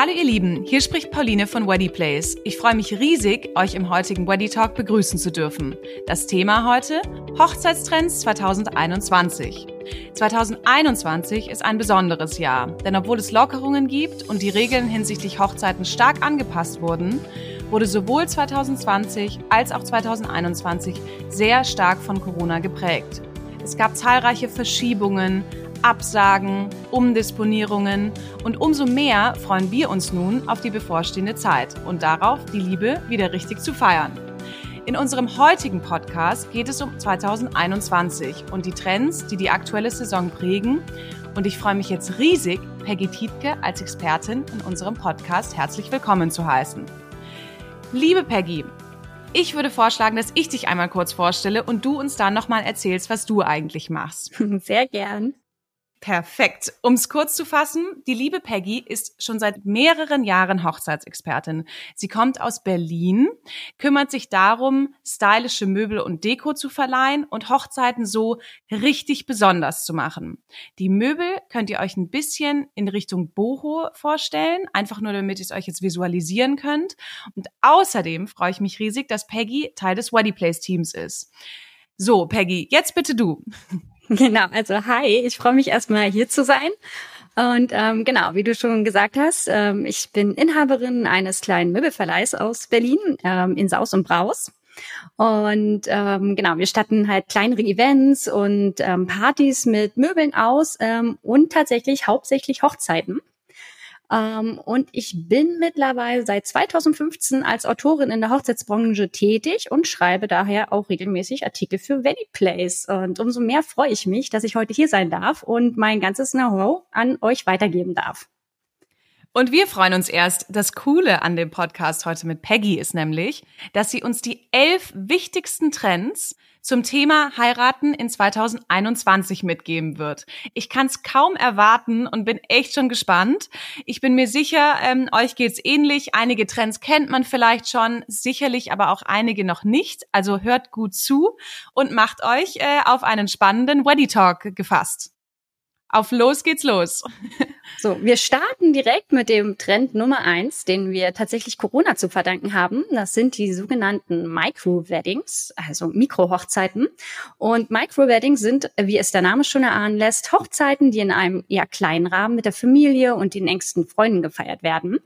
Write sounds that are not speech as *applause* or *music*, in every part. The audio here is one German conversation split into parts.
Hallo ihr Lieben, hier spricht Pauline von Weddy Place. Ich freue mich riesig, euch im heutigen Weddy Talk begrüßen zu dürfen. Das Thema heute Hochzeitstrends 2021. 2021 ist ein besonderes Jahr, denn obwohl es Lockerungen gibt und die Regeln hinsichtlich Hochzeiten stark angepasst wurden, wurde sowohl 2020 als auch 2021 sehr stark von Corona geprägt. Es gab zahlreiche Verschiebungen, Absagen, Umdisponierungen und umso mehr freuen wir uns nun auf die bevorstehende Zeit und darauf, die Liebe wieder richtig zu feiern. In unserem heutigen Podcast geht es um 2021 und die Trends, die die aktuelle Saison prägen. Und ich freue mich jetzt riesig, Peggy Tietke als Expertin in unserem Podcast herzlich willkommen zu heißen. Liebe Peggy, ich würde vorschlagen, dass ich dich einmal kurz vorstelle und du uns dann nochmal erzählst, was du eigentlich machst. *laughs* Sehr gern. Perfekt. Um es kurz zu fassen, die liebe Peggy ist schon seit mehreren Jahren Hochzeitsexpertin. Sie kommt aus Berlin, kümmert sich darum, stylische Möbel und Deko zu verleihen und Hochzeiten so richtig besonders zu machen. Die Möbel könnt ihr euch ein bisschen in Richtung Boho vorstellen, einfach nur damit ihr es euch jetzt visualisieren könnt. Und außerdem freue ich mich riesig, dass Peggy Teil des Weddy Place Teams ist. So, Peggy, jetzt bitte du. *laughs* Genau, also hi, ich freue mich erstmal hier zu sein. Und ähm, genau, wie du schon gesagt hast, ähm, ich bin Inhaberin eines kleinen Möbelverleihs aus Berlin ähm, in Saus und Braus. Und ähm, genau, wir statten halt kleinere Events und ähm, Partys mit Möbeln aus ähm, und tatsächlich hauptsächlich Hochzeiten. Ähm, und ich bin mittlerweile seit 2015 als Autorin in der Hochzeitsbranche tätig und schreibe daher auch regelmäßig Artikel für Valley Place. Und umso mehr freue ich mich, dass ich heute hier sein darf und mein ganzes Know-how an euch weitergeben darf. Und wir freuen uns erst. Das Coole an dem Podcast heute mit Peggy ist nämlich, dass sie uns die elf wichtigsten Trends zum Thema Heiraten in 2021 mitgeben wird. Ich kann es kaum erwarten und bin echt schon gespannt. Ich bin mir sicher, ähm, euch geht's ähnlich. Einige Trends kennt man vielleicht schon, sicherlich aber auch einige noch nicht. Also hört gut zu und macht euch äh, auf einen spannenden Weddy Talk gefasst. Auf los geht's los. *laughs* So, wir starten direkt mit dem Trend Nummer eins, den wir tatsächlich Corona zu verdanken haben. Das sind die sogenannten Micro-Weddings, also Mikro-Hochzeiten. Und Micro-Weddings sind, wie es der Name schon erahnen lässt, Hochzeiten, die in einem eher kleinen Rahmen mit der Familie und den engsten Freunden gefeiert werden.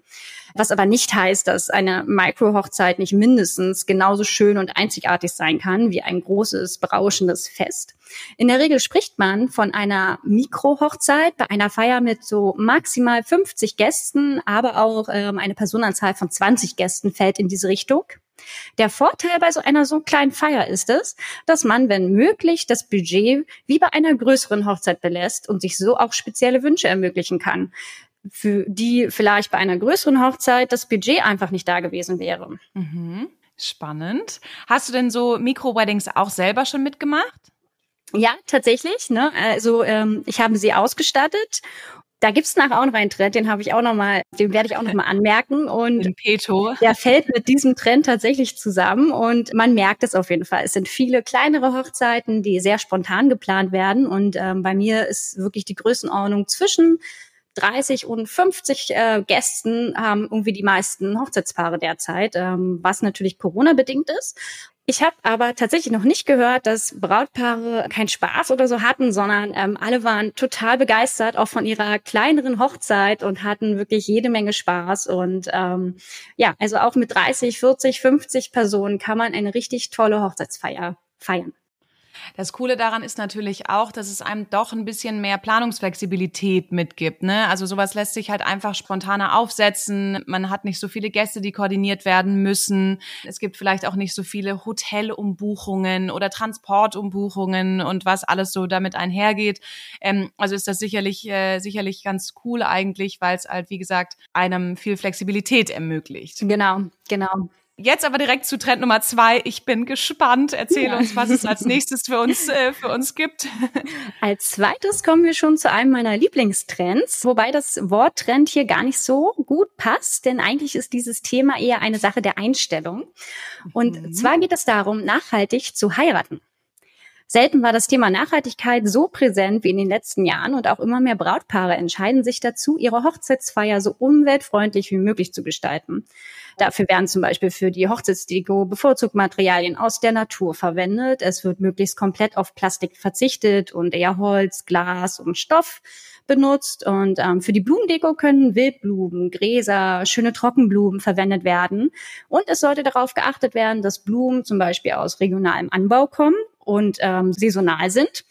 Was aber nicht heißt, dass eine Micro-Hochzeit nicht mindestens genauso schön und einzigartig sein kann wie ein großes, berauschendes Fest. In der Regel spricht man von einer Mikro-Hochzeit bei einer Feier mit so maximal 50 Gästen, aber auch ähm, eine Personenzahl von 20 Gästen fällt in diese Richtung. Der Vorteil bei so einer so kleinen Feier ist es, dass man, wenn möglich, das Budget wie bei einer größeren Hochzeit belässt und sich so auch spezielle Wünsche ermöglichen kann für die vielleicht bei einer größeren Hochzeit das Budget einfach nicht da gewesen wäre. Mhm. Spannend. Hast du denn so Mikro-Weddings auch selber schon mitgemacht? Ja, tatsächlich. Ne? Also ähm, ich habe sie ausgestattet. Da gibt's nachher auch noch einen Trend, den habe ich auch noch mal, den werde ich auch noch mal anmerken und Peto. der fällt mit diesem Trend tatsächlich zusammen und man merkt es auf jeden Fall. Es sind viele kleinere Hochzeiten, die sehr spontan geplant werden und ähm, bei mir ist wirklich die Größenordnung zwischen 30 und 50 äh, Gästen haben irgendwie die meisten Hochzeitspaare derzeit, ähm, was natürlich Corona-bedingt ist. Ich habe aber tatsächlich noch nicht gehört, dass Brautpaare keinen Spaß oder so hatten, sondern ähm, alle waren total begeistert, auch von ihrer kleineren Hochzeit und hatten wirklich jede Menge Spaß. Und ähm, ja, also auch mit 30, 40, 50 Personen kann man eine richtig tolle Hochzeitsfeier feiern. Das Coole daran ist natürlich auch, dass es einem doch ein bisschen mehr Planungsflexibilität mitgibt. Ne? Also sowas lässt sich halt einfach spontaner aufsetzen. Man hat nicht so viele Gäste, die koordiniert werden müssen. Es gibt vielleicht auch nicht so viele Hotelumbuchungen oder Transportumbuchungen und was alles so damit einhergeht. Ähm, also ist das sicherlich, äh, sicherlich ganz cool eigentlich, weil es halt, wie gesagt, einem viel Flexibilität ermöglicht. Genau, genau. Jetzt aber direkt zu Trend Nummer zwei. Ich bin gespannt. Erzähl ja. uns, was es als *laughs* nächstes für uns, äh, für uns gibt. *laughs* Als zweites kommen wir schon zu einem meiner Lieblingstrends, wobei das Wort Trend hier gar nicht so gut passt, denn eigentlich ist dieses Thema eher eine Sache der Einstellung. Und mhm. zwar geht es darum, nachhaltig zu heiraten. Selten war das Thema Nachhaltigkeit so präsent wie in den letzten Jahren und auch immer mehr Brautpaare entscheiden sich dazu, ihre Hochzeitsfeier so umweltfreundlich wie möglich zu gestalten. Dafür werden zum Beispiel für die Hochzeitsdeko bevorzugt Materialien aus der Natur verwendet. Es wird möglichst komplett auf Plastik verzichtet und eher Holz, Glas und Stoff benutzt. Und ähm, für die Blumendeko können Wildblumen, Gräser, schöne Trockenblumen verwendet werden. Und es sollte darauf geachtet werden, dass Blumen zum Beispiel aus regionalem Anbau kommen und ähm, saisonal sind.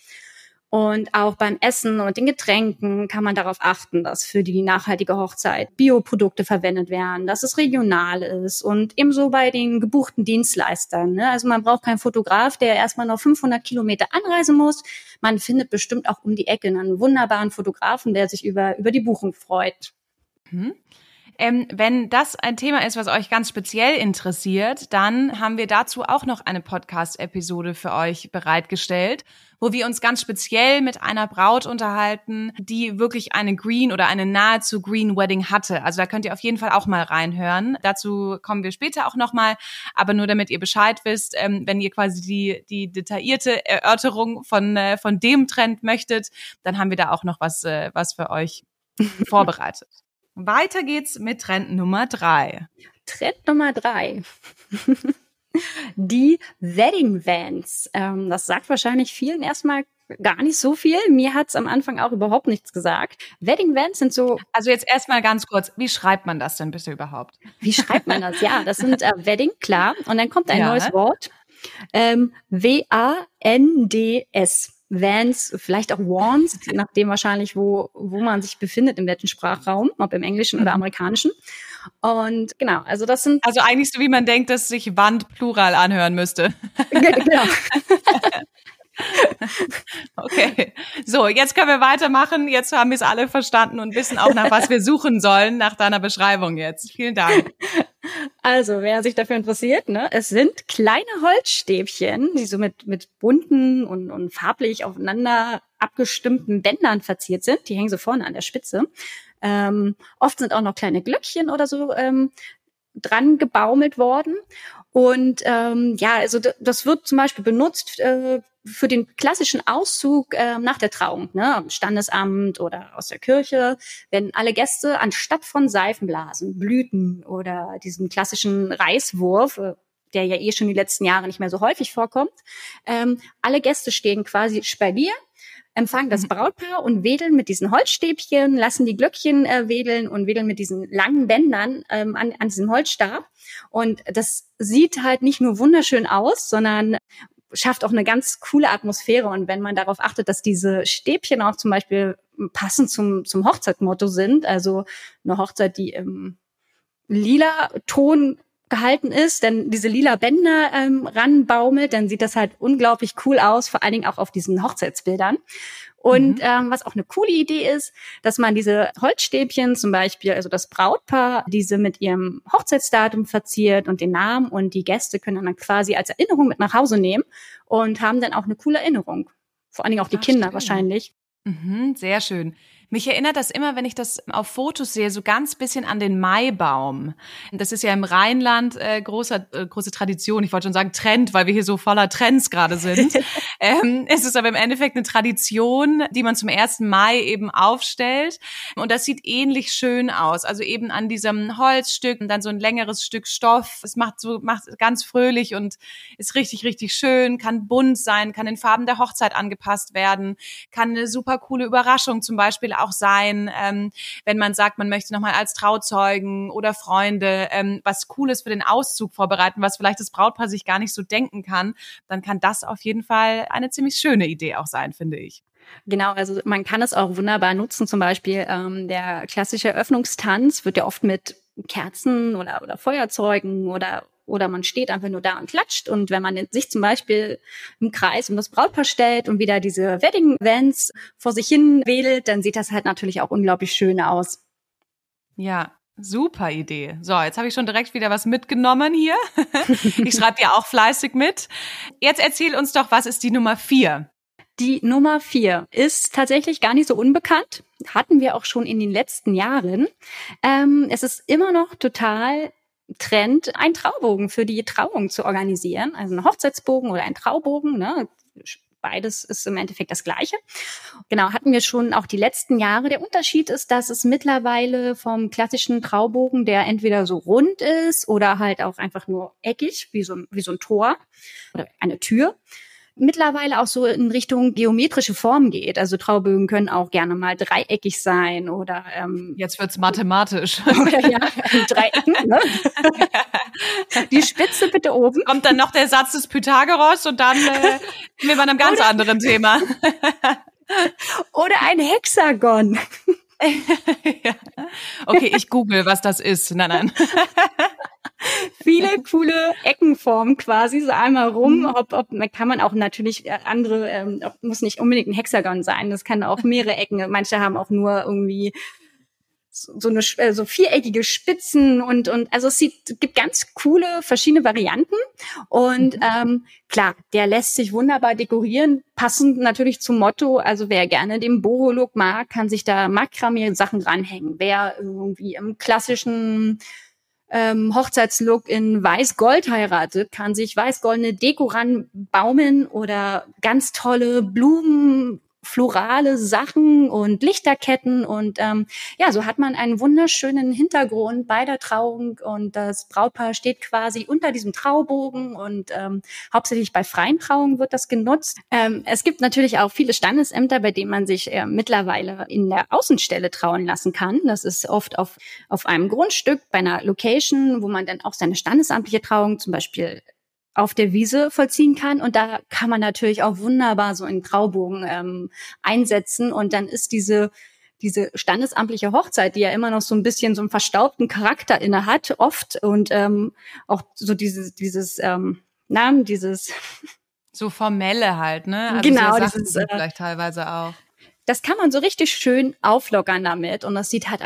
Und auch beim Essen und den Getränken kann man darauf achten, dass für die nachhaltige Hochzeit Bioprodukte verwendet werden, dass es regional ist und ebenso bei den gebuchten Dienstleistern. Ne? Also man braucht keinen Fotograf, der erstmal noch 500 Kilometer anreisen muss. Man findet bestimmt auch um die Ecke einen wunderbaren Fotografen, der sich über, über die Buchung freut. Hm. Ähm, wenn das ein Thema ist, was euch ganz speziell interessiert, dann haben wir dazu auch noch eine Podcast-Episode für euch bereitgestellt, wo wir uns ganz speziell mit einer Braut unterhalten, die wirklich eine Green oder eine nahezu Green Wedding hatte. Also da könnt ihr auf jeden Fall auch mal reinhören. Dazu kommen wir später auch nochmal. Aber nur damit ihr Bescheid wisst, ähm, wenn ihr quasi die, die detaillierte Erörterung von, äh, von dem Trend möchtet, dann haben wir da auch noch was, äh, was für euch *laughs* vorbereitet. Weiter geht's mit Trend Nummer drei. Trend Nummer drei. *laughs* Die Wedding Vans. Ähm, das sagt wahrscheinlich vielen erstmal gar nicht so viel. Mir hat's am Anfang auch überhaupt nichts gesagt. Wedding Vans sind so. Also jetzt erstmal ganz kurz, wie schreibt man das denn bitte überhaupt? Wie schreibt man das? Ja, das sind äh, Wedding, klar. Und dann kommt ein ja. neues Wort. Ähm, W-A-N-D-S. Vans, vielleicht auch Wands, je nachdem wahrscheinlich, wo, wo man sich befindet, im welchen Sprachraum, ob im Englischen oder mhm. amerikanischen. Und genau, also das sind. Also eigentlich so, wie man denkt, dass sich Wand plural anhören müsste. *laughs* genau. *laughs* Okay, so, jetzt können wir weitermachen. Jetzt haben wir es alle verstanden und wissen auch, nach was wir *laughs* suchen sollen, nach deiner Beschreibung jetzt. Vielen Dank. Also, wer sich dafür interessiert, ne, es sind kleine Holzstäbchen, die so mit, mit bunten und, und farblich aufeinander abgestimmten Bändern verziert sind. Die hängen so vorne an der Spitze. Ähm, oft sind auch noch kleine Glöckchen oder so ähm, dran gebaumelt worden. Und ähm, ja, also das wird zum Beispiel benutzt äh, für den klassischen Auszug äh, nach der Trauung, ne, am Standesamt oder aus der Kirche, wenn alle Gäste anstatt von Seifenblasen, Blüten oder diesem klassischen Reiswurf, äh, der ja eh schon die letzten Jahre nicht mehr so häufig vorkommt, ähm, alle Gäste stehen quasi Spalier empfangen das mhm. Brautpaar und wedeln mit diesen Holzstäbchen, lassen die Glöckchen äh, wedeln und wedeln mit diesen langen Bändern ähm, an, an diesem Holzstab. Und das sieht halt nicht nur wunderschön aus, sondern schafft auch eine ganz coole Atmosphäre. Und wenn man darauf achtet, dass diese Stäbchen auch zum Beispiel passend zum, zum Hochzeitmotto sind, also eine Hochzeit, die im lila Ton gehalten ist, denn diese lila Bänder ähm, ranbaumelt, dann sieht das halt unglaublich cool aus, vor allen Dingen auch auf diesen Hochzeitsbildern. Und mhm. ähm, was auch eine coole Idee ist, dass man diese Holzstäbchen zum Beispiel, also das Brautpaar, diese mit ihrem Hochzeitsdatum verziert und den Namen und die Gäste können dann quasi als Erinnerung mit nach Hause nehmen und haben dann auch eine coole Erinnerung. Vor allen Dingen auch die Ach, Kinder stimmt. wahrscheinlich. Mhm, sehr schön. Mich erinnert das immer, wenn ich das auf Fotos sehe, so ganz bisschen an den Maibaum. Das ist ja im Rheinland äh, großer, äh, große Tradition. Ich wollte schon sagen Trend, weil wir hier so voller Trends gerade sind. *laughs* ähm, es ist aber im Endeffekt eine Tradition, die man zum 1. Mai eben aufstellt. Und das sieht ähnlich schön aus. Also eben an diesem Holzstück und dann so ein längeres Stück Stoff. Es macht so, macht ganz fröhlich und ist richtig, richtig schön, kann bunt sein, kann in Farben der Hochzeit angepasst werden, kann eine super coole Überraschung zum Beispiel auch sein, ähm, wenn man sagt, man möchte nochmal als Trauzeugen oder Freunde ähm, was Cooles für den Auszug vorbereiten, was vielleicht das Brautpaar sich gar nicht so denken kann, dann kann das auf jeden Fall eine ziemlich schöne Idee auch sein, finde ich. Genau, also man kann es auch wunderbar nutzen. Zum Beispiel ähm, der klassische Eröffnungstanz wird ja oft mit Kerzen oder, oder Feuerzeugen oder oder man steht einfach nur da und klatscht. Und wenn man sich zum Beispiel im Kreis um das Brautpaar stellt und wieder diese Wedding Events vor sich hin wedelt, dann sieht das halt natürlich auch unglaublich schön aus. Ja, Super Idee. So, jetzt habe ich schon direkt wieder was mitgenommen hier. *laughs* ich schreibe ja auch fleißig mit. Jetzt erzähl uns doch, was ist die Nummer vier? Die Nummer vier ist tatsächlich gar nicht so unbekannt. Hatten wir auch schon in den letzten Jahren. Ähm, es ist immer noch total Trend, einen Traubogen für die Trauung zu organisieren. Also einen Hochzeitsbogen oder einen Traubogen. Ne? beides ist im Endeffekt das Gleiche. Genau, hatten wir schon auch die letzten Jahre. Der Unterschied ist, dass es mittlerweile vom klassischen Traubogen, der entweder so rund ist oder halt auch einfach nur eckig, wie so, wie so ein Tor oder eine Tür, mittlerweile auch so in Richtung geometrische Form geht. Also Traubögen können auch gerne mal dreieckig sein oder ähm, jetzt wird's mathematisch. *laughs* Oder ja, Dreiecken. Ne? *laughs* Die Spitze bitte oben. Kommt dann noch der Satz des Pythagoras und dann äh, sind wir bei einem ganz oder, anderen Thema. *laughs* Oder ein Hexagon. ja. Okay, ich google, was das ist. Nein, nein viele coole Eckenformen quasi, so einmal rum. Mhm. Ob, ob, kann man auch natürlich äh, andere, ähm, muss nicht unbedingt ein Hexagon sein, das kann auch mehrere Ecken. Manche haben auch nur irgendwie so eine äh, so viereckige Spitzen und und also es sieht, gibt ganz coole verschiedene Varianten und mhm. ähm, klar, der lässt sich wunderbar dekorieren, passend natürlich zum Motto. Also wer gerne den Boho-Look mag, kann sich da Makramee Sachen dranhängen. Wer irgendwie im klassischen ähm, Hochzeitslook in Weiß-Gold heiratet, kann sich weiß-goldene Deko ranbaumen oder ganz tolle Blumen florale Sachen und Lichterketten und ähm, ja, so hat man einen wunderschönen Hintergrund bei der Trauung und das Brautpaar steht quasi unter diesem Traubogen und ähm, hauptsächlich bei freien Trauungen wird das genutzt. Ähm, es gibt natürlich auch viele Standesämter, bei denen man sich äh, mittlerweile in der Außenstelle trauen lassen kann. Das ist oft auf, auf einem Grundstück bei einer Location, wo man dann auch seine standesamtliche Trauung zum Beispiel auf der Wiese vollziehen kann. Und da kann man natürlich auch wunderbar so einen Graubogen ähm, einsetzen. Und dann ist diese diese standesamtliche Hochzeit, die ja immer noch so ein bisschen so einen verstaubten Charakter inne hat, oft und ähm, auch so dieses dieses ähm, na, dieses *laughs* so formelle halt, ne? Also genau, so dieses, äh, vielleicht teilweise auch. Das kann man so richtig schön auflockern damit und das sieht halt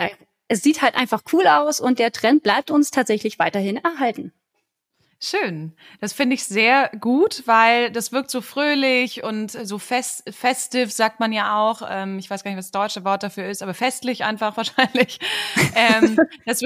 es sieht halt einfach cool aus und der Trend bleibt uns tatsächlich weiterhin erhalten. Schön. Das finde ich sehr gut, weil das wirkt so fröhlich und so fest, festiv, sagt man ja auch. Ähm, ich weiß gar nicht, was das deutsche Wort dafür ist, aber festlich einfach *laughs* wahrscheinlich. ähm, das,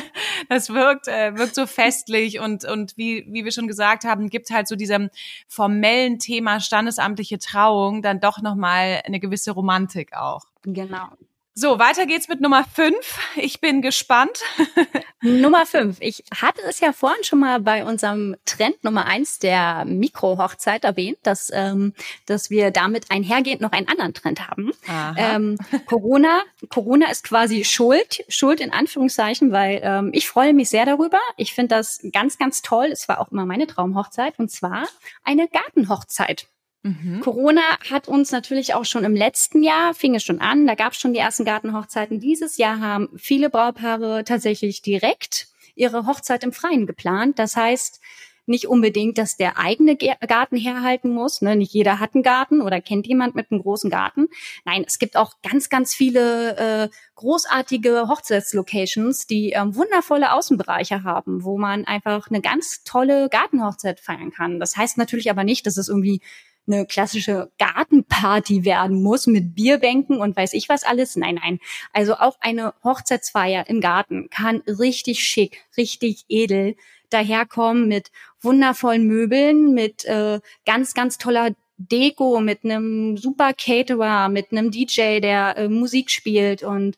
*laughs* das wirkt, äh, wirkt so festlich und, und wie, wie wir schon gesagt haben, gibt halt so diesem formellen Thema standesamtliche Trauung dann doch nochmal eine gewisse Romantik auch. Genau. So, weiter geht's mit Nummer fünf. Ich bin gespannt. *laughs* Nummer fünf. Ich hatte es ja vorhin schon mal bei unserem Trend Nummer eins der Mikrohochzeit erwähnt, dass, ähm, dass wir damit einhergehend noch einen anderen Trend haben. Ähm, Corona, Corona ist quasi schuld, schuld in Anführungszeichen, weil ähm, ich freue mich sehr darüber. Ich finde das ganz, ganz toll. Es war auch immer meine Traumhochzeit und zwar eine Gartenhochzeit. Mhm. Corona hat uns natürlich auch schon im letzten Jahr, fing es schon an, da gab es schon die ersten Gartenhochzeiten. Dieses Jahr haben viele Braupaare tatsächlich direkt ihre Hochzeit im Freien geplant. Das heißt, nicht unbedingt, dass der eigene Garten herhalten muss. Ne? Nicht jeder hat einen Garten oder kennt jemand mit einem großen Garten. Nein, es gibt auch ganz, ganz viele äh, großartige Hochzeitslocations, die ähm, wundervolle Außenbereiche haben, wo man einfach eine ganz tolle Gartenhochzeit feiern kann. Das heißt natürlich aber nicht, dass es irgendwie eine klassische Gartenparty werden muss mit Bierbänken und weiß ich was alles. Nein, nein. Also auch eine Hochzeitsfeier im Garten kann richtig schick, richtig edel daherkommen mit wundervollen Möbeln, mit äh, ganz, ganz toller Deko, mit einem super Caterer, mit einem DJ, der äh, Musik spielt und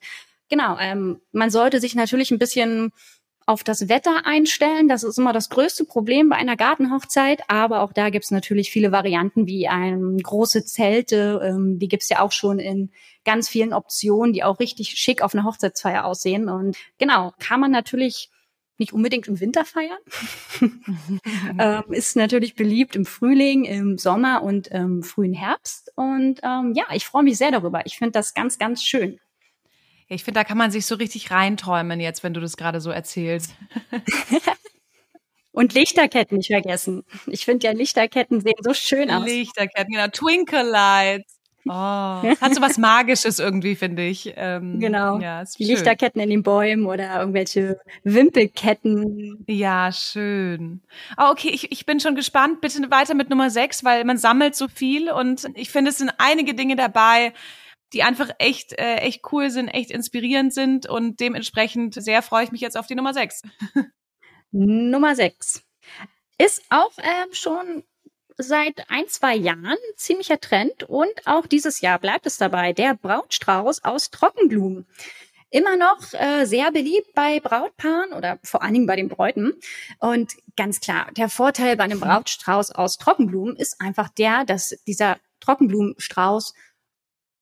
genau, ähm, man sollte sich natürlich ein bisschen auf das Wetter einstellen. Das ist immer das größte Problem bei einer Gartenhochzeit. Aber auch da gibt's natürlich viele Varianten wie ein, große Zelte. Ähm, die gibt's ja auch schon in ganz vielen Optionen, die auch richtig schick auf einer Hochzeitsfeier aussehen. Und genau, kann man natürlich nicht unbedingt im Winter feiern. *laughs* ähm, ist natürlich beliebt im Frühling, im Sommer und im frühen Herbst. Und ähm, ja, ich freue mich sehr darüber. Ich finde das ganz, ganz schön. Ich finde, da kann man sich so richtig reinträumen jetzt, wenn du das gerade so erzählst. Und Lichterketten nicht vergessen. Ich finde ja, Lichterketten sehen so schön aus. Lichterketten, genau. Twinkle Lights. Oh, hat so was Magisches irgendwie, finde ich. Ähm, genau. Ja, Die Lichterketten in den Bäumen oder irgendwelche Wimpelketten. Ja, schön. Oh, okay, ich, ich bin schon gespannt. Bitte weiter mit Nummer sechs, weil man sammelt so viel und ich finde, es sind einige Dinge dabei, die einfach echt, äh, echt cool sind, echt inspirierend sind und dementsprechend sehr freue ich mich jetzt auf die Nummer 6. *laughs* Nummer 6 ist auch äh, schon seit ein, zwei Jahren ziemlicher Trend und auch dieses Jahr bleibt es dabei. Der Brautstrauß aus Trockenblumen. Immer noch äh, sehr beliebt bei Brautpaaren oder vor allen Dingen bei den Bräuten. Und ganz klar, der Vorteil bei einem Brautstrauß aus Trockenblumen ist einfach der, dass dieser Trockenblumenstrauß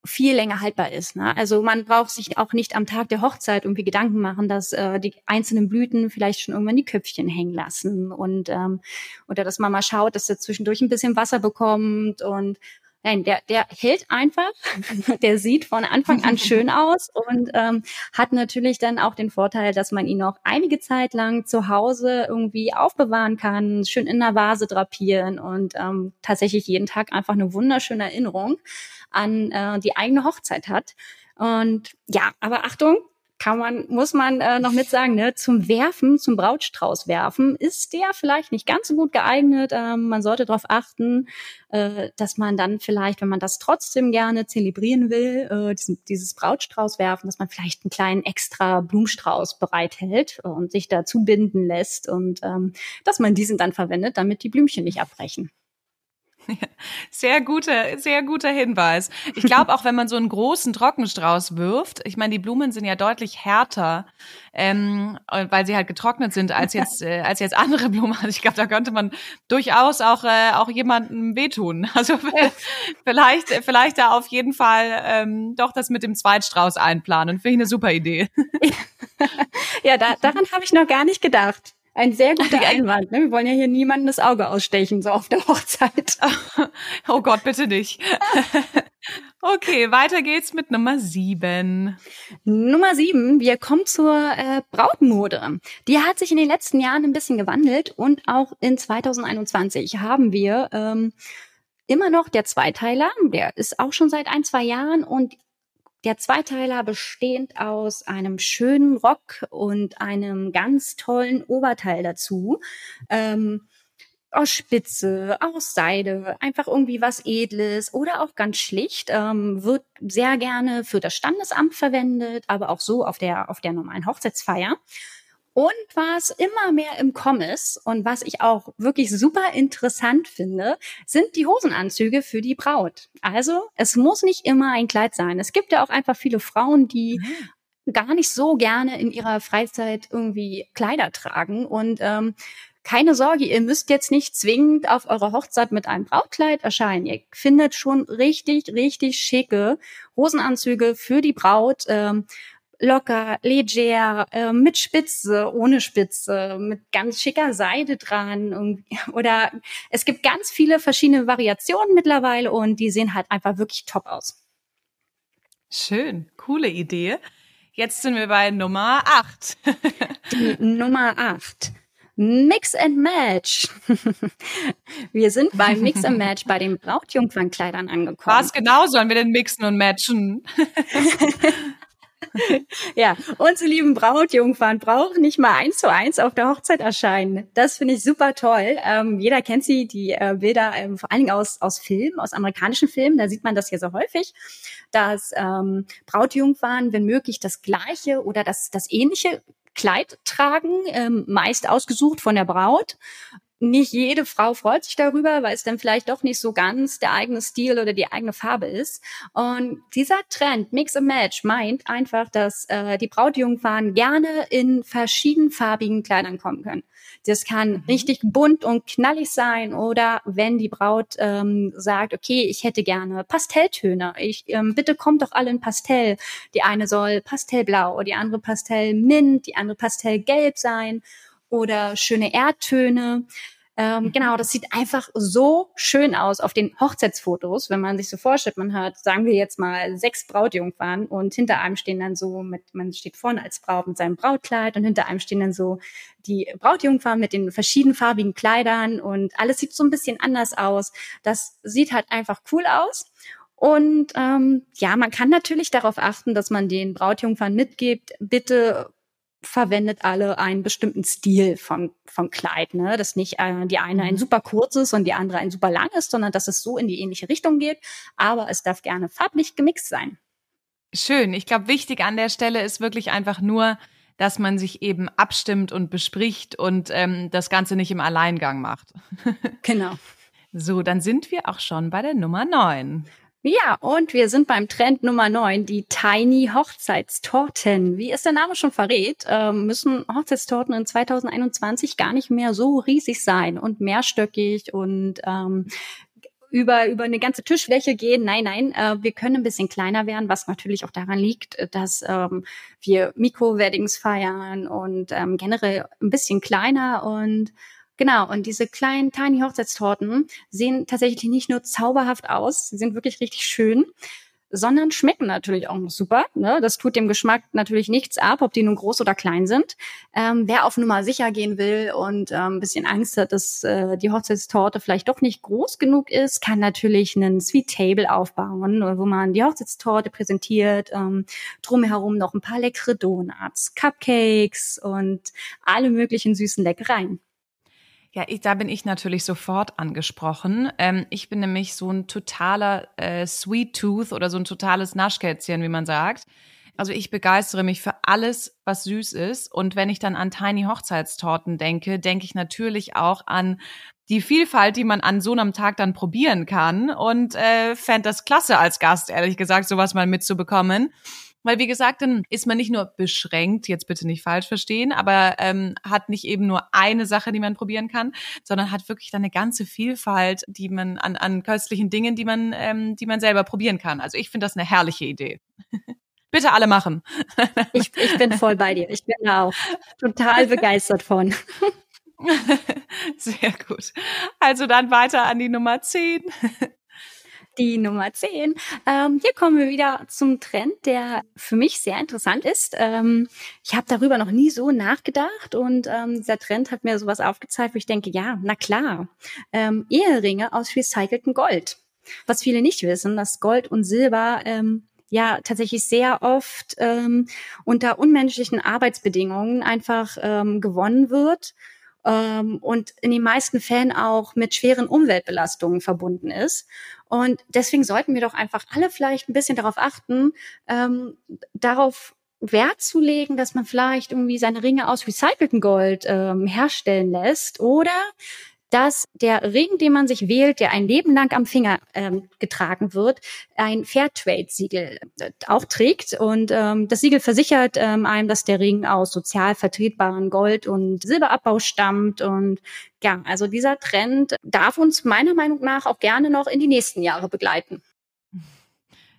viel länger haltbar ist. Ne? Also man braucht sich auch nicht am Tag der Hochzeit irgendwie Gedanken machen, dass äh, die einzelnen Blüten vielleicht schon irgendwann die Köpfchen hängen lassen und ähm, oder dass man mal schaut, dass er zwischendurch ein bisschen Wasser bekommt und Nein, der, der hält einfach, *laughs* der sieht von Anfang an *laughs* schön aus und ähm, hat natürlich dann auch den Vorteil, dass man ihn noch einige Zeit lang zu Hause irgendwie aufbewahren kann, schön in der Vase drapieren und ähm, tatsächlich jeden Tag einfach eine wunderschöne Erinnerung an äh, die eigene Hochzeit hat. Und ja, aber Achtung, kann man, muss man äh, noch mit sagen, ne, zum Werfen, zum Brautstrauß werfen, ist der vielleicht nicht ganz so gut geeignet. Ähm, man sollte darauf achten, äh, dass man dann vielleicht, wenn man das trotzdem gerne zelebrieren will, äh, diesen, dieses Brautstrauß werfen, dass man vielleicht einen kleinen extra Blumenstrauß bereithält und sich dazu binden lässt und ähm, dass man diesen dann verwendet, damit die Blümchen nicht abbrechen. *laughs* Sehr guter, sehr guter Hinweis. Ich glaube auch, wenn man so einen großen Trockenstrauß wirft, ich meine, die Blumen sind ja deutlich härter, ähm, weil sie halt getrocknet sind als *laughs* jetzt äh, als jetzt andere Blumen. Also ich glaube, da könnte man durchaus auch äh, auch jemandem wehtun. *laughs* Also vielleicht vielleicht da auf jeden Fall ähm, doch das mit dem Zweitstrauß einplanen. Finde ich eine super Idee. ja, da, daran habe ich noch gar nicht gedacht. Ein sehr guter Einwand. Ne? Wir wollen ja hier niemanden das Auge ausstechen, so auf der Hochzeit. *laughs* Oh Gott, bitte nicht. *laughs* Okay, weiter geht's mit Nummer sieben. Nummer sieben, wir kommen zur äh, Brautmode. Die hat sich in den letzten Jahren ein bisschen gewandelt und auch in 2021 haben wir ähm, immer noch der Zweiteiler, der ist auch schon seit ein, zwei Jahren und der Zweiteiler bestehend aus einem schönen Rock und einem ganz tollen Oberteil dazu. Ähm, aus Spitze, aus Seide, einfach irgendwie was Edles oder auch ganz schlicht, ähm, wird sehr gerne für das Standesamt verwendet, aber auch so auf der, auf der normalen Hochzeitsfeier. Und was immer mehr im Kommen ist und was ich auch wirklich super interessant finde, sind die Hosenanzüge für die Braut. Also es muss nicht immer ein Kleid sein. Es gibt ja auch einfach viele Frauen, die mhm. gar nicht so gerne in ihrer Freizeit irgendwie Kleider tragen und ähm, keine Sorge, ihr müsst jetzt nicht zwingend auf eurer Hochzeit mit einem Brautkleid erscheinen. Ihr findet schon richtig, richtig schicke Hosenanzüge für die Braut. Ähm, locker, leger, äh, mit Spitze, ohne Spitze, mit ganz schicker Seide dran. *laughs* oder es gibt ganz viele verschiedene Variationen mittlerweile und die sehen halt einfach wirklich top aus. Schön, coole Idee. Jetzt sind wir bei Nummer 8. *laughs* Die Nummer 8. Mix and Match. *laughs* wir sind beim Mix and Match bei den Brautjungfernkleidern angekommen. Was genau sollen wir denn mixen und matchen? *laughs* ja, unsere lieben Brautjungfern brauchen nicht mal eins zu eins auf der Hochzeit erscheinen. Das finde ich super toll. Ähm, jeder kennt sie, die äh, Bilder, ähm, vor allen Dingen aus, aus Filmen, aus amerikanischen Filmen, da sieht man das ja so häufig, dass ähm, Brautjungfern, wenn möglich, das gleiche oder das, das ähnliche Kleid tragen, ähm, meist ausgesucht von der Braut nicht jede Frau freut sich darüber, weil es dann vielleicht doch nicht so ganz der eigene Stil oder die eigene Farbe ist. Und dieser Trend Mix and Match meint einfach, dass äh, die Brautjungfern gerne in verschiedenfarbigen Kleidern kommen können. Das kann mhm. richtig bunt und knallig sein oder wenn die Braut ähm, sagt, okay, ich hätte gerne Pastelltöne. Ich ähm, bitte kommt doch alle in Pastell. Die eine soll Pastellblau, die andere Pastellmint, die andere Pastellgelb sein oder schöne Erdtöne. Ähm, mhm. genau, das sieht einfach so schön aus auf den Hochzeitsfotos, wenn man sich so vorstellt, man hat, sagen wir jetzt mal, sechs Brautjungfern und hinter einem stehen dann so mit, man steht vorne als Braut mit seinem Brautkleid und hinter einem stehen dann so die Brautjungfern mit den verschiedenfarbigen Kleidern und alles sieht so ein bisschen anders aus. Das sieht halt einfach cool aus. Und ähm, ja, man kann natürlich darauf achten, dass man den Brautjungfern mitgibt, bitte verwendet alle einen bestimmten Stil von, von Kleid, ne? Dass nicht äh, die eine ein mhm. super kurzes und die andere ein super langes, sondern dass es so in die ähnliche Richtung geht. Aber es darf gerne farblich gemixt sein. Schön. Ich glaube, wichtig an der Stelle ist wirklich einfach nur, dass man sich eben abstimmt und bespricht und ähm, das Ganze nicht im Alleingang macht. *laughs* genau. So, dann sind wir auch schon bei der Nummer 9. Ja, und wir sind beim Trend Nummer 9, die Tiny Hochzeitstorten. Wie es der Name schon verrät, äh, müssen Hochzeitstorten in 2021 gar nicht mehr so riesig sein und mehrstöckig und ähm, über, über eine ganze Tischfläche gehen. Nein, nein, äh, wir können ein bisschen kleiner werden, was natürlich auch daran liegt, dass ähm, wir Mikro-Weddings feiern und ähm, generell ein bisschen kleiner und Genau, und diese kleinen Tiny Hochzeitstorten sehen tatsächlich nicht nur zauberhaft aus, sie sind wirklich richtig schön, sondern schmecken natürlich auch noch super. Ne? Das tut dem Geschmack natürlich nichts ab, ob die nun groß oder klein sind. Ähm, wer auf Nummer sicher gehen will und ähm, ein bisschen Angst hat, dass äh, die Hochzeitstorte vielleicht doch nicht groß genug ist, kann natürlich einen Sweet Table aufbauen, wo man die Hochzeitstorte präsentiert, ähm, drumherum noch ein paar leckere Donuts, Cupcakes und alle möglichen süßen Leckereien. Ja, ich, da bin ich natürlich sofort angesprochen. Ähm, ich bin nämlich so ein totaler äh, Sweet Tooth oder so ein totales Naschkätzchen, wie man sagt. Also ich begeistere mich für alles, was süß ist. Und wenn ich dann an Tiny Hochzeitstorten denke, denke ich natürlich auch an die Vielfalt, die man an so einem Tag dann probieren kann. Und äh, fände das klasse als Gast, ehrlich gesagt, sowas mal mitzubekommen. Weil, wie gesagt, dann ist man nicht nur beschränkt, jetzt bitte nicht falsch verstehen, aber ähm, hat nicht eben nur eine Sache, die man probieren kann, sondern hat wirklich dann eine ganze Vielfalt, die man an, an köstlichen Dingen, die man, ähm, die man selber probieren kann. Also ich finde das eine herrliche Idee. *laughs* bitte alle machen. *laughs* ich, ich bin voll bei dir. Ich bin da auch total *laughs* begeistert von. Sehr gut. Also dann weiter an die Nummer 10 die Nummer 10. Ähm, hier kommen wir wieder zum Trend, der für mich sehr interessant ist. Ähm, ich habe darüber noch nie so nachgedacht und ähm, dieser Trend hat mir sowas aufgezeigt, wo ich denke, ja, na klar, ähm, Eheringe aus recyceltem Gold. Was viele nicht wissen, dass Gold und Silber ähm, ja tatsächlich sehr oft ähm, unter unmenschlichen Arbeitsbedingungen einfach ähm, gewonnen wird ähm, und in den meisten Fällen auch mit schweren Umweltbelastungen verbunden ist. Und deswegen sollten wir doch einfach alle vielleicht ein bisschen darauf achten, ähm, darauf Wert zu legen, dass man vielleicht irgendwie seine Ringe aus recyceltem Gold ähm, herstellen lässt oder dass der Ring, den man sich wählt, der ein Leben lang am Finger ähm, getragen wird, ein Fairtrade-Siegel äh, auch trägt. Und ähm, das Siegel versichert ähm, einem, dass der Ring aus sozial vertretbaren Gold- und Silberabbau stammt. Und ja, also dieser Trend darf uns meiner Meinung nach auch gerne noch in die nächsten Jahre begleiten.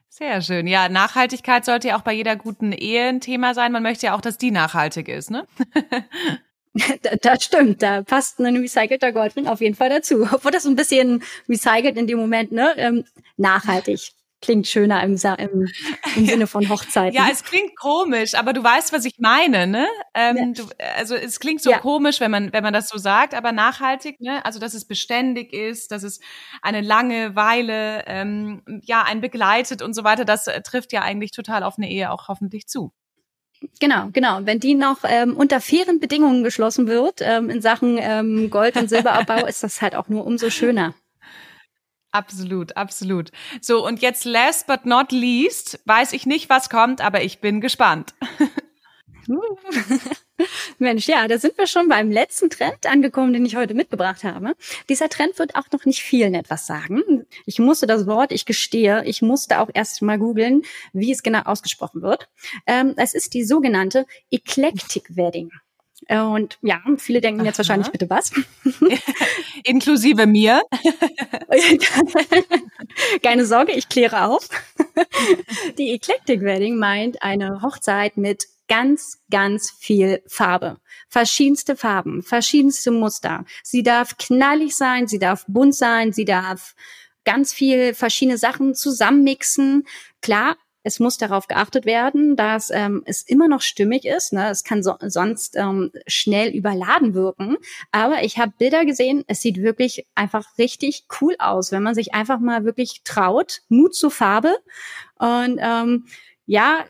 Sehr schön. Ja, Nachhaltigkeit sollte ja auch bei jeder guten Ehe ein Thema sein. Man möchte ja auch, dass die nachhaltig ist, ne? *laughs* *laughs* das stimmt, da passt ein recycelter Goldring auf jeden Fall dazu. *laughs* Obwohl das ein bisschen recycelt in dem Moment, ne? Ähm, nachhaltig. Klingt schöner im, im, im *laughs* Sinne von Hochzeiten. Ja, es klingt komisch, aber du weißt, was ich meine, ne? Ähm, ja. du, also es klingt so ja. komisch, wenn man, wenn man das so sagt, aber nachhaltig, ne? Also dass es beständig ist, dass es eine lange Weile ähm, ja einen begleitet und so weiter, das äh, trifft ja eigentlich total auf eine Ehe auch hoffentlich zu. Genau, genau. Wenn die noch ähm, unter fairen Bedingungen geschlossen wird ähm, in Sachen ähm, Gold- und Silberabbau, *laughs* ist das halt auch nur umso schöner. Absolut, absolut. So, und jetzt last but not least, weiß ich nicht, was kommt, aber ich bin gespannt. *laughs* *laughs* *laughs* Mensch, ja, da sind wir schon beim letzten Trend angekommen, den ich heute mitgebracht habe. Dieser Trend wird auch noch nicht vielen etwas sagen. Ich musste das Wort, ich gestehe, ich musste auch erst mal googeln, wie es genau ausgesprochen wird. Ähm, es ist die sogenannte Eclectic Wedding. Und ja, viele denken jetzt Aha. wahrscheinlich bitte was. *laughs* Inklusive mir. *laughs* Keine Sorge, ich kläre auf. Die Eclectic Wedding meint eine Hochzeit mit ganz, ganz viel Farbe. Verschiedenste Farben, verschiedenste Muster. Sie darf knallig sein, sie darf bunt sein, sie darf ganz viel verschiedene Sachen zusammenmixen. Klar, es muss darauf geachtet werden, dass ähm, es immer noch stimmig ist. Ne? Es kann so, sonst ähm, schnell überladen wirken. Aber ich habe Bilder gesehen, es sieht wirklich einfach richtig cool aus, wenn man sich einfach mal wirklich traut. Mut zur Farbe. Und ähm, ja,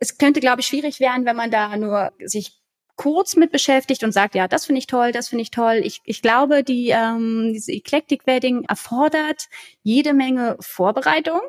es könnte, glaube ich, schwierig werden, wenn man da nur sich kurz mit beschäftigt und sagt, ja, das finde ich toll, das finde ich toll. Ich, ich glaube, die, ähm, diese Eclectic Wedding erfordert jede Menge Vorbereitung.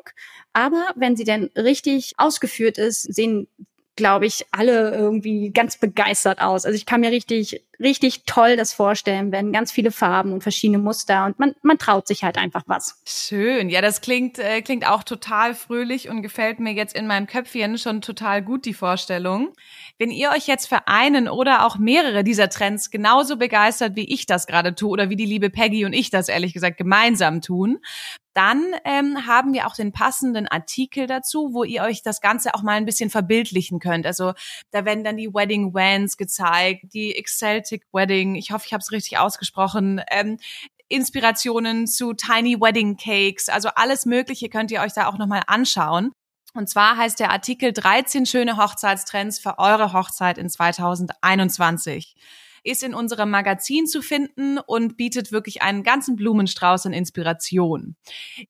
Aber wenn sie denn richtig ausgeführt ist, sehen glaube ich, alle irgendwie ganz begeistert aus. Also ich kann mir richtig richtig toll das vorstellen, werden ganz viele Farben und verschiedene Muster und man, man traut sich halt einfach was. Schön. Ja, das klingt, äh, klingt auch total fröhlich und gefällt mir jetzt in meinem Köpfchen schon total gut, die Vorstellung. Wenn ihr euch jetzt für einen oder auch mehrere dieser Trends genauso begeistert, wie ich das gerade tue oder wie die liebe Peggy und ich das ehrlich gesagt gemeinsam tun, dann ähm, haben wir auch den passenden Artikel dazu, wo ihr euch das Ganze auch mal ein bisschen verbildlichen könnt. Also da werden dann die Wedding Vans gezeigt, die Exceltic Wedding, ich hoffe, ich habe es richtig ausgesprochen, ähm, Inspirationen zu Tiny Wedding Cakes, also alles Mögliche könnt ihr euch da auch nochmal anschauen. Und zwar heißt der Artikel 13 schöne Hochzeitstrends für eure Hochzeit in 2021 ist in unserem Magazin zu finden und bietet wirklich einen ganzen Blumenstrauß an Inspiration.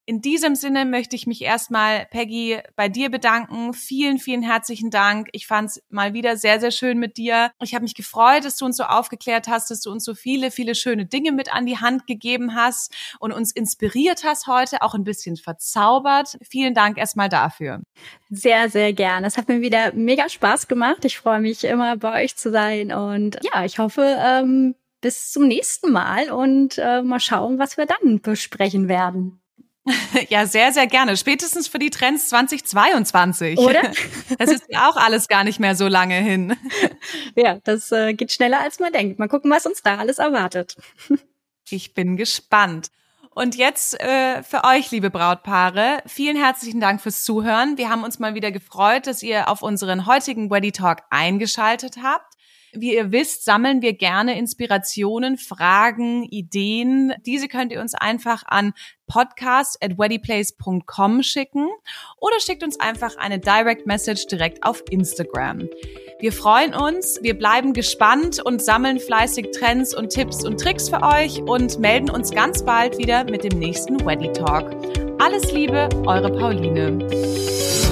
In diesem Sinne möchte ich mich erstmal, Peggy, bei dir bedanken. Vielen, vielen herzlichen Dank. Ich fand es mal wieder sehr, sehr schön mit dir. Ich habe mich gefreut, dass du uns so aufgeklärt hast, dass du uns so viele, viele schöne Dinge mit an die Hand gegeben hast und uns inspiriert hast heute, auch ein bisschen verzaubert. Vielen Dank erstmal dafür. Sehr, sehr gern. Es hat mir wieder mega Spaß gemacht. Ich freue mich immer bei euch zu sein und ja, ich hoffe, hoffe, ähm, bis zum nächsten Mal und äh, mal schauen, was wir dann besprechen werden. *laughs* Ja, sehr, sehr gerne. Spätestens für die Trends 2022. Oder? *laughs* Das ist ja auch alles gar nicht mehr so lange hin. *laughs* Ja, das äh, geht schneller, als man denkt. Mal gucken, was uns da alles erwartet. Ich bin gespannt. Und jetzt äh, für euch, liebe Brautpaare, vielen herzlichen Dank fürs Zuhören. Wir haben uns mal wieder gefreut, dass ihr auf unseren heutigen Weddy Talk eingeschaltet habt. Wie ihr wisst, sammeln wir gerne Inspirationen, Fragen, Ideen. Diese könnt ihr uns einfach an podcast at weddyplace.com schicken oder schickt uns einfach eine Direct Message direkt auf Instagram. Wir freuen uns, wir bleiben gespannt und sammeln fleißig Trends und Tipps und Tricks für euch und melden uns ganz bald wieder mit dem nächsten Weddy Talk. Alles Liebe, eure Pauline.